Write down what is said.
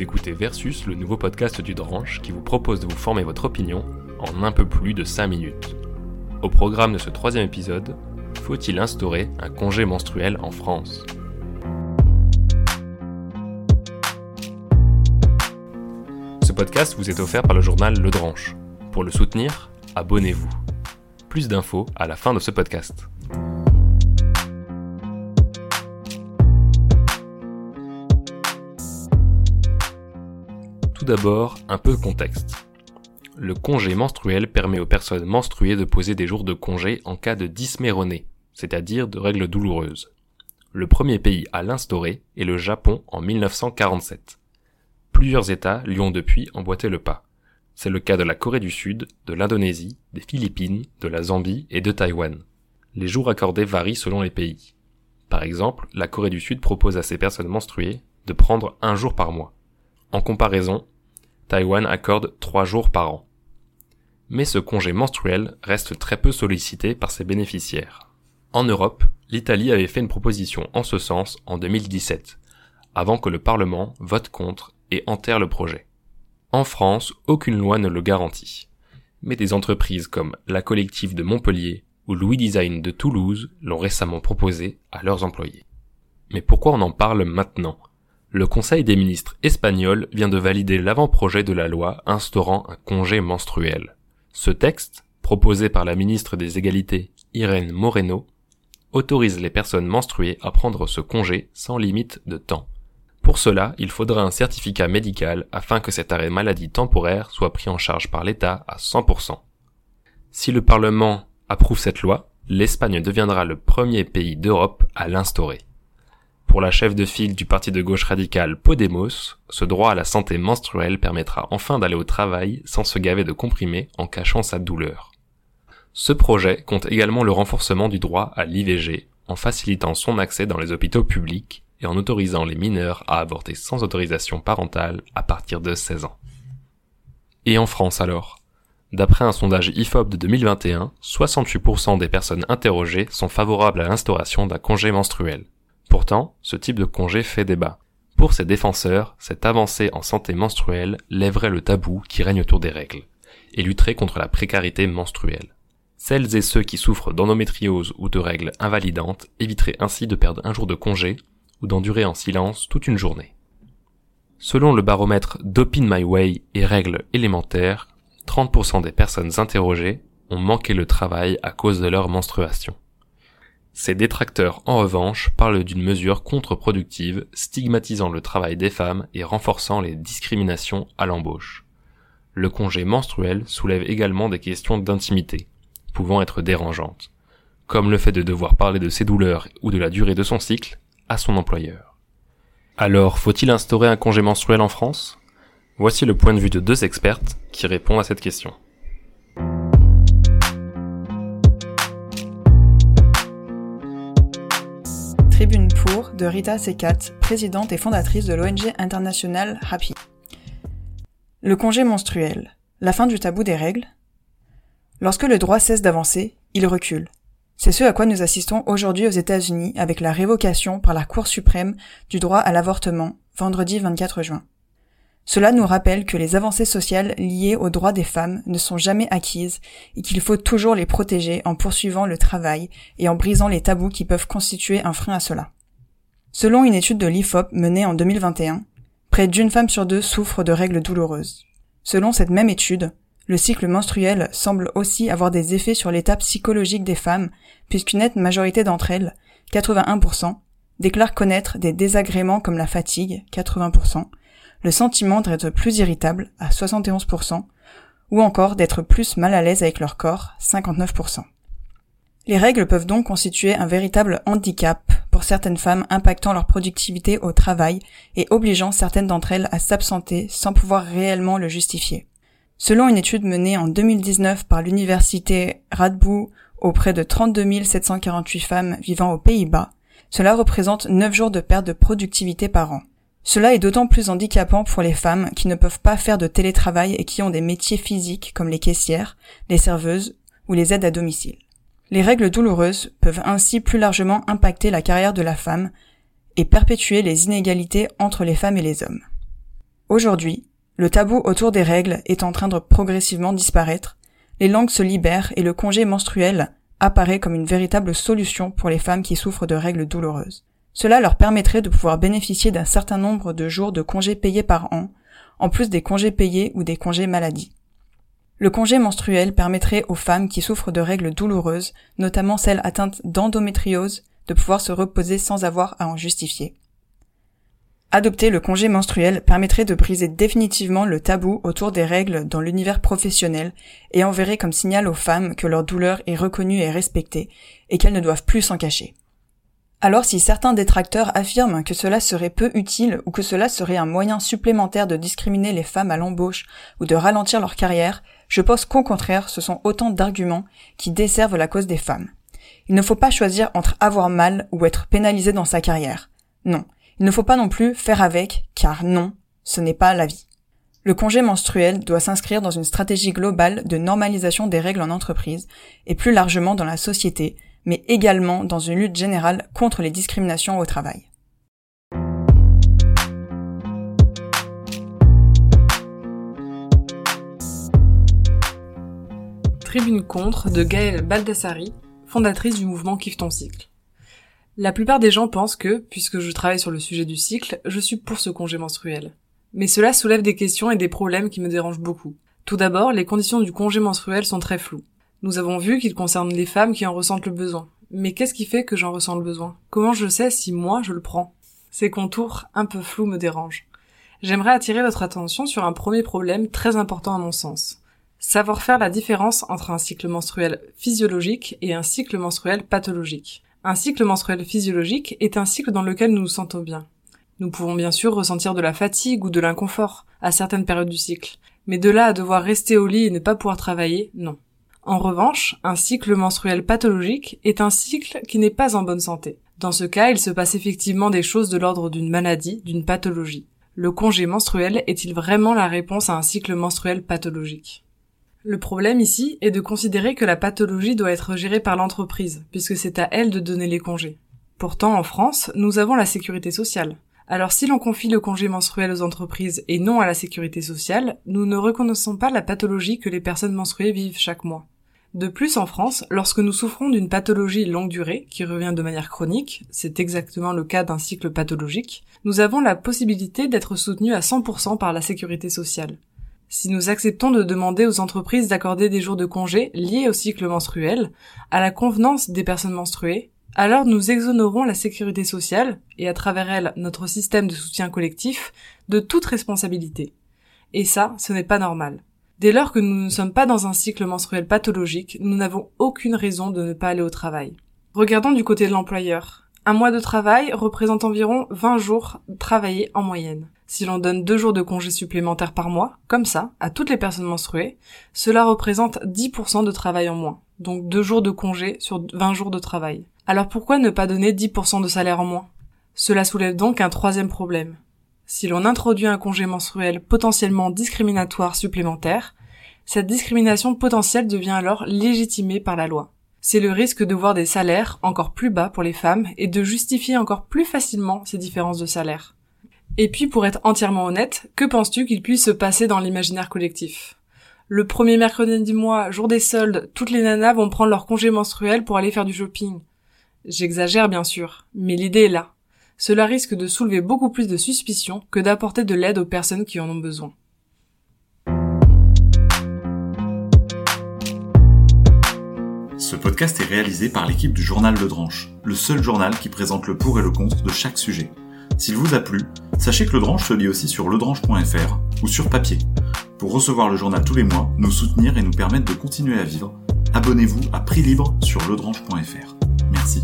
Écoutez Versus, le nouveau podcast du Dranche qui vous propose de vous former votre opinion en un peu plus de 5 minutes. Au programme de ce troisième épisode, faut-il instaurer un congé menstruel en France? Ce podcast vous est offert par le journal Le Dranche. Pour le soutenir, abonnez-vous. Plus d'infos à la fin de ce podcast. D'abord, un peu de contexte. Le congé menstruel permet aux personnes menstruées de poser des jours de congé en cas de dysméronée, c'est-à-dire de règles douloureuses. Le premier pays à l'instaurer est le Japon en 1947. Plusieurs États lui ont depuis emboîté le pas. C'est le cas de la Corée du Sud, de l'Indonésie, des Philippines, de la Zambie et de Taïwan. Les jours accordés varient selon les pays. Par exemple, la Corée du Sud propose à ses personnes menstruées de prendre un jour par mois. En comparaison, Taïwan accorde trois jours par an. Mais ce congé menstruel reste très peu sollicité par ses bénéficiaires. En Europe, l'Italie avait fait une proposition en ce sens en 2017, avant que le Parlement vote contre et enterre le projet. En France, aucune loi ne le garantit. Mais des entreprises comme la collective de Montpellier ou Louis Design de Toulouse l'ont récemment proposé à leurs employés. Mais pourquoi on en parle maintenant? Le Conseil des ministres espagnol vient de valider l'avant-projet de la loi instaurant un congé menstruel. Ce texte, proposé par la ministre des Égalités, Irène Moreno, autorise les personnes menstruées à prendre ce congé sans limite de temps. Pour cela, il faudra un certificat médical afin que cet arrêt maladie temporaire soit pris en charge par l'État à 100%. Si le Parlement approuve cette loi, l'Espagne deviendra le premier pays d'Europe à l'instaurer. Pour la chef de file du parti de gauche radical Podemos, ce droit à la santé menstruelle permettra enfin d'aller au travail sans se gaver de comprimés en cachant sa douleur. Ce projet compte également le renforcement du droit à l'IVG en facilitant son accès dans les hôpitaux publics et en autorisant les mineurs à avorter sans autorisation parentale à partir de 16 ans. Et en France alors? D'après un sondage IFOP de 2021, 68% des personnes interrogées sont favorables à l'instauration d'un congé menstruel. Pourtant, ce type de congé fait débat. Pour ses défenseurs, cette avancée en santé menstruelle lèverait le tabou qui règne autour des règles, et lutterait contre la précarité menstruelle. Celles et ceux qui souffrent d'endométriose ou de règles invalidantes éviteraient ainsi de perdre un jour de congé ou d'endurer en silence toute une journée. Selon le baromètre Dopin My Way et règles élémentaires, 30% des personnes interrogées ont manqué le travail à cause de leur menstruation. Ces détracteurs, en revanche, parlent d'une mesure contre-productive, stigmatisant le travail des femmes et renforçant les discriminations à l'embauche. Le congé menstruel soulève également des questions d'intimité, pouvant être dérangeantes, comme le fait de devoir parler de ses douleurs ou de la durée de son cycle à son employeur. Alors, faut-il instaurer un congé menstruel en France? Voici le point de vue de deux expertes qui répondent à cette question. Tribune pour de Rita Sekat, présidente et fondatrice de l'ONG internationale Happy. Le congé menstruel. La fin du tabou des règles. Lorsque le droit cesse d'avancer, il recule. C'est ce à quoi nous assistons aujourd'hui aux États-Unis avec la révocation par la Cour suprême du droit à l'avortement, vendredi 24 juin. Cela nous rappelle que les avancées sociales liées aux droits des femmes ne sont jamais acquises et qu'il faut toujours les protéger en poursuivant le travail et en brisant les tabous qui peuvent constituer un frein à cela. Selon une étude de l'IFOP menée en 2021, près d'une femme sur deux souffre de règles douloureuses. Selon cette même étude, le cycle menstruel semble aussi avoir des effets sur l'état psychologique des femmes, puisqu'une nette majorité d'entre elles, 81%, déclarent connaître des désagréments comme la fatigue, 80%, le sentiment d'être plus irritable à 71%, ou encore d'être plus mal à l'aise avec leur corps, 59%. Les règles peuvent donc constituer un véritable handicap pour certaines femmes impactant leur productivité au travail et obligeant certaines d'entre elles à s'absenter sans pouvoir réellement le justifier. Selon une étude menée en 2019 par l'université Radboud auprès de 32 748 femmes vivant aux Pays-Bas, cela représente 9 jours de perte de productivité par an. Cela est d'autant plus handicapant pour les femmes qui ne peuvent pas faire de télétravail et qui ont des métiers physiques comme les caissières, les serveuses ou les aides à domicile. Les règles douloureuses peuvent ainsi plus largement impacter la carrière de la femme et perpétuer les inégalités entre les femmes et les hommes. Aujourd'hui, le tabou autour des règles est en train de progressivement disparaître, les langues se libèrent et le congé menstruel apparaît comme une véritable solution pour les femmes qui souffrent de règles douloureuses. Cela leur permettrait de pouvoir bénéficier d'un certain nombre de jours de congés payés par an, en plus des congés payés ou des congés maladie. Le congé menstruel permettrait aux femmes qui souffrent de règles douloureuses, notamment celles atteintes d'endométriose, de pouvoir se reposer sans avoir à en justifier. Adopter le congé menstruel permettrait de briser définitivement le tabou autour des règles dans l'univers professionnel et enverrait comme signal aux femmes que leur douleur est reconnue et respectée et qu'elles ne doivent plus s'en cacher. Alors si certains détracteurs affirment que cela serait peu utile ou que cela serait un moyen supplémentaire de discriminer les femmes à l'embauche ou de ralentir leur carrière, je pense qu'au contraire ce sont autant d'arguments qui desservent la cause des femmes. Il ne faut pas choisir entre avoir mal ou être pénalisé dans sa carrière. Non, il ne faut pas non plus faire avec, car non, ce n'est pas la vie. Le congé menstruel doit s'inscrire dans une stratégie globale de normalisation des règles en entreprise et plus largement dans la société, mais également dans une lutte générale contre les discriminations au travail. Tribune contre de Gaëlle Baldassari, fondatrice du mouvement Kiffe ton cycle. La plupart des gens pensent que, puisque je travaille sur le sujet du cycle, je suis pour ce congé menstruel. Mais cela soulève des questions et des problèmes qui me dérangent beaucoup. Tout d'abord, les conditions du congé menstruel sont très floues. Nous avons vu qu'il concerne les femmes qui en ressentent le besoin. Mais qu'est-ce qui fait que j'en ressens le besoin? Comment je sais si moi je le prends? Ces contours un peu flous me dérangent. J'aimerais attirer votre attention sur un premier problème très important à mon sens. Savoir faire la différence entre un cycle menstruel physiologique et un cycle menstruel pathologique. Un cycle menstruel physiologique est un cycle dans lequel nous nous sentons bien. Nous pouvons bien sûr ressentir de la fatigue ou de l'inconfort à certaines périodes du cycle, mais de là à devoir rester au lit et ne pas pouvoir travailler, non. En revanche, un cycle menstruel pathologique est un cycle qui n'est pas en bonne santé. Dans ce cas, il se passe effectivement des choses de l'ordre d'une maladie, d'une pathologie. Le congé menstruel est-il vraiment la réponse à un cycle menstruel pathologique? Le problème ici est de considérer que la pathologie doit être gérée par l'entreprise, puisque c'est à elle de donner les congés. Pourtant, en France, nous avons la sécurité sociale. Alors si l'on confie le congé menstruel aux entreprises et non à la sécurité sociale, nous ne reconnaissons pas la pathologie que les personnes menstruées vivent chaque mois. De plus, en France, lorsque nous souffrons d'une pathologie longue durée, qui revient de manière chronique, c'est exactement le cas d'un cycle pathologique, nous avons la possibilité d'être soutenus à 100% par la sécurité sociale. Si nous acceptons de demander aux entreprises d'accorder des jours de congé liés au cycle menstruel, à la convenance des personnes menstruées, alors nous exonérons la sécurité sociale, et à travers elle notre système de soutien collectif, de toute responsabilité. Et ça, ce n'est pas normal. Dès lors que nous ne sommes pas dans un cycle menstruel pathologique, nous n'avons aucune raison de ne pas aller au travail. Regardons du côté de l'employeur. Un mois de travail représente environ 20 jours travaillés en moyenne. Si l'on donne deux jours de congés supplémentaires par mois, comme ça, à toutes les personnes menstruées, cela représente 10% de travail en moins. Donc deux jours de congés sur 20 jours de travail. Alors pourquoi ne pas donner 10% de salaire en moins? Cela soulève donc un troisième problème. Si l'on introduit un congé menstruel potentiellement discriminatoire supplémentaire, cette discrimination potentielle devient alors légitimée par la loi. C'est le risque de voir des salaires encore plus bas pour les femmes et de justifier encore plus facilement ces différences de salaire. Et puis, pour être entièrement honnête, que penses-tu qu'il puisse se passer dans l'imaginaire collectif? Le premier mercredi du mois, jour des soldes, toutes les nanas vont prendre leur congé menstruel pour aller faire du shopping. J'exagère bien sûr, mais l'idée est là. Cela risque de soulever beaucoup plus de suspicions que d'apporter de l'aide aux personnes qui en ont besoin. Ce podcast est réalisé par l'équipe du Journal Le Dranche, le seul journal qui présente le pour et le contre de chaque sujet. S'il vous a plu, sachez que Le Dranche se lit aussi sur ledranche.fr ou sur papier. Pour recevoir le journal tous les mois, nous soutenir et nous permettre de continuer à vivre, abonnez-vous à prix libre sur ledranche.fr. Merci.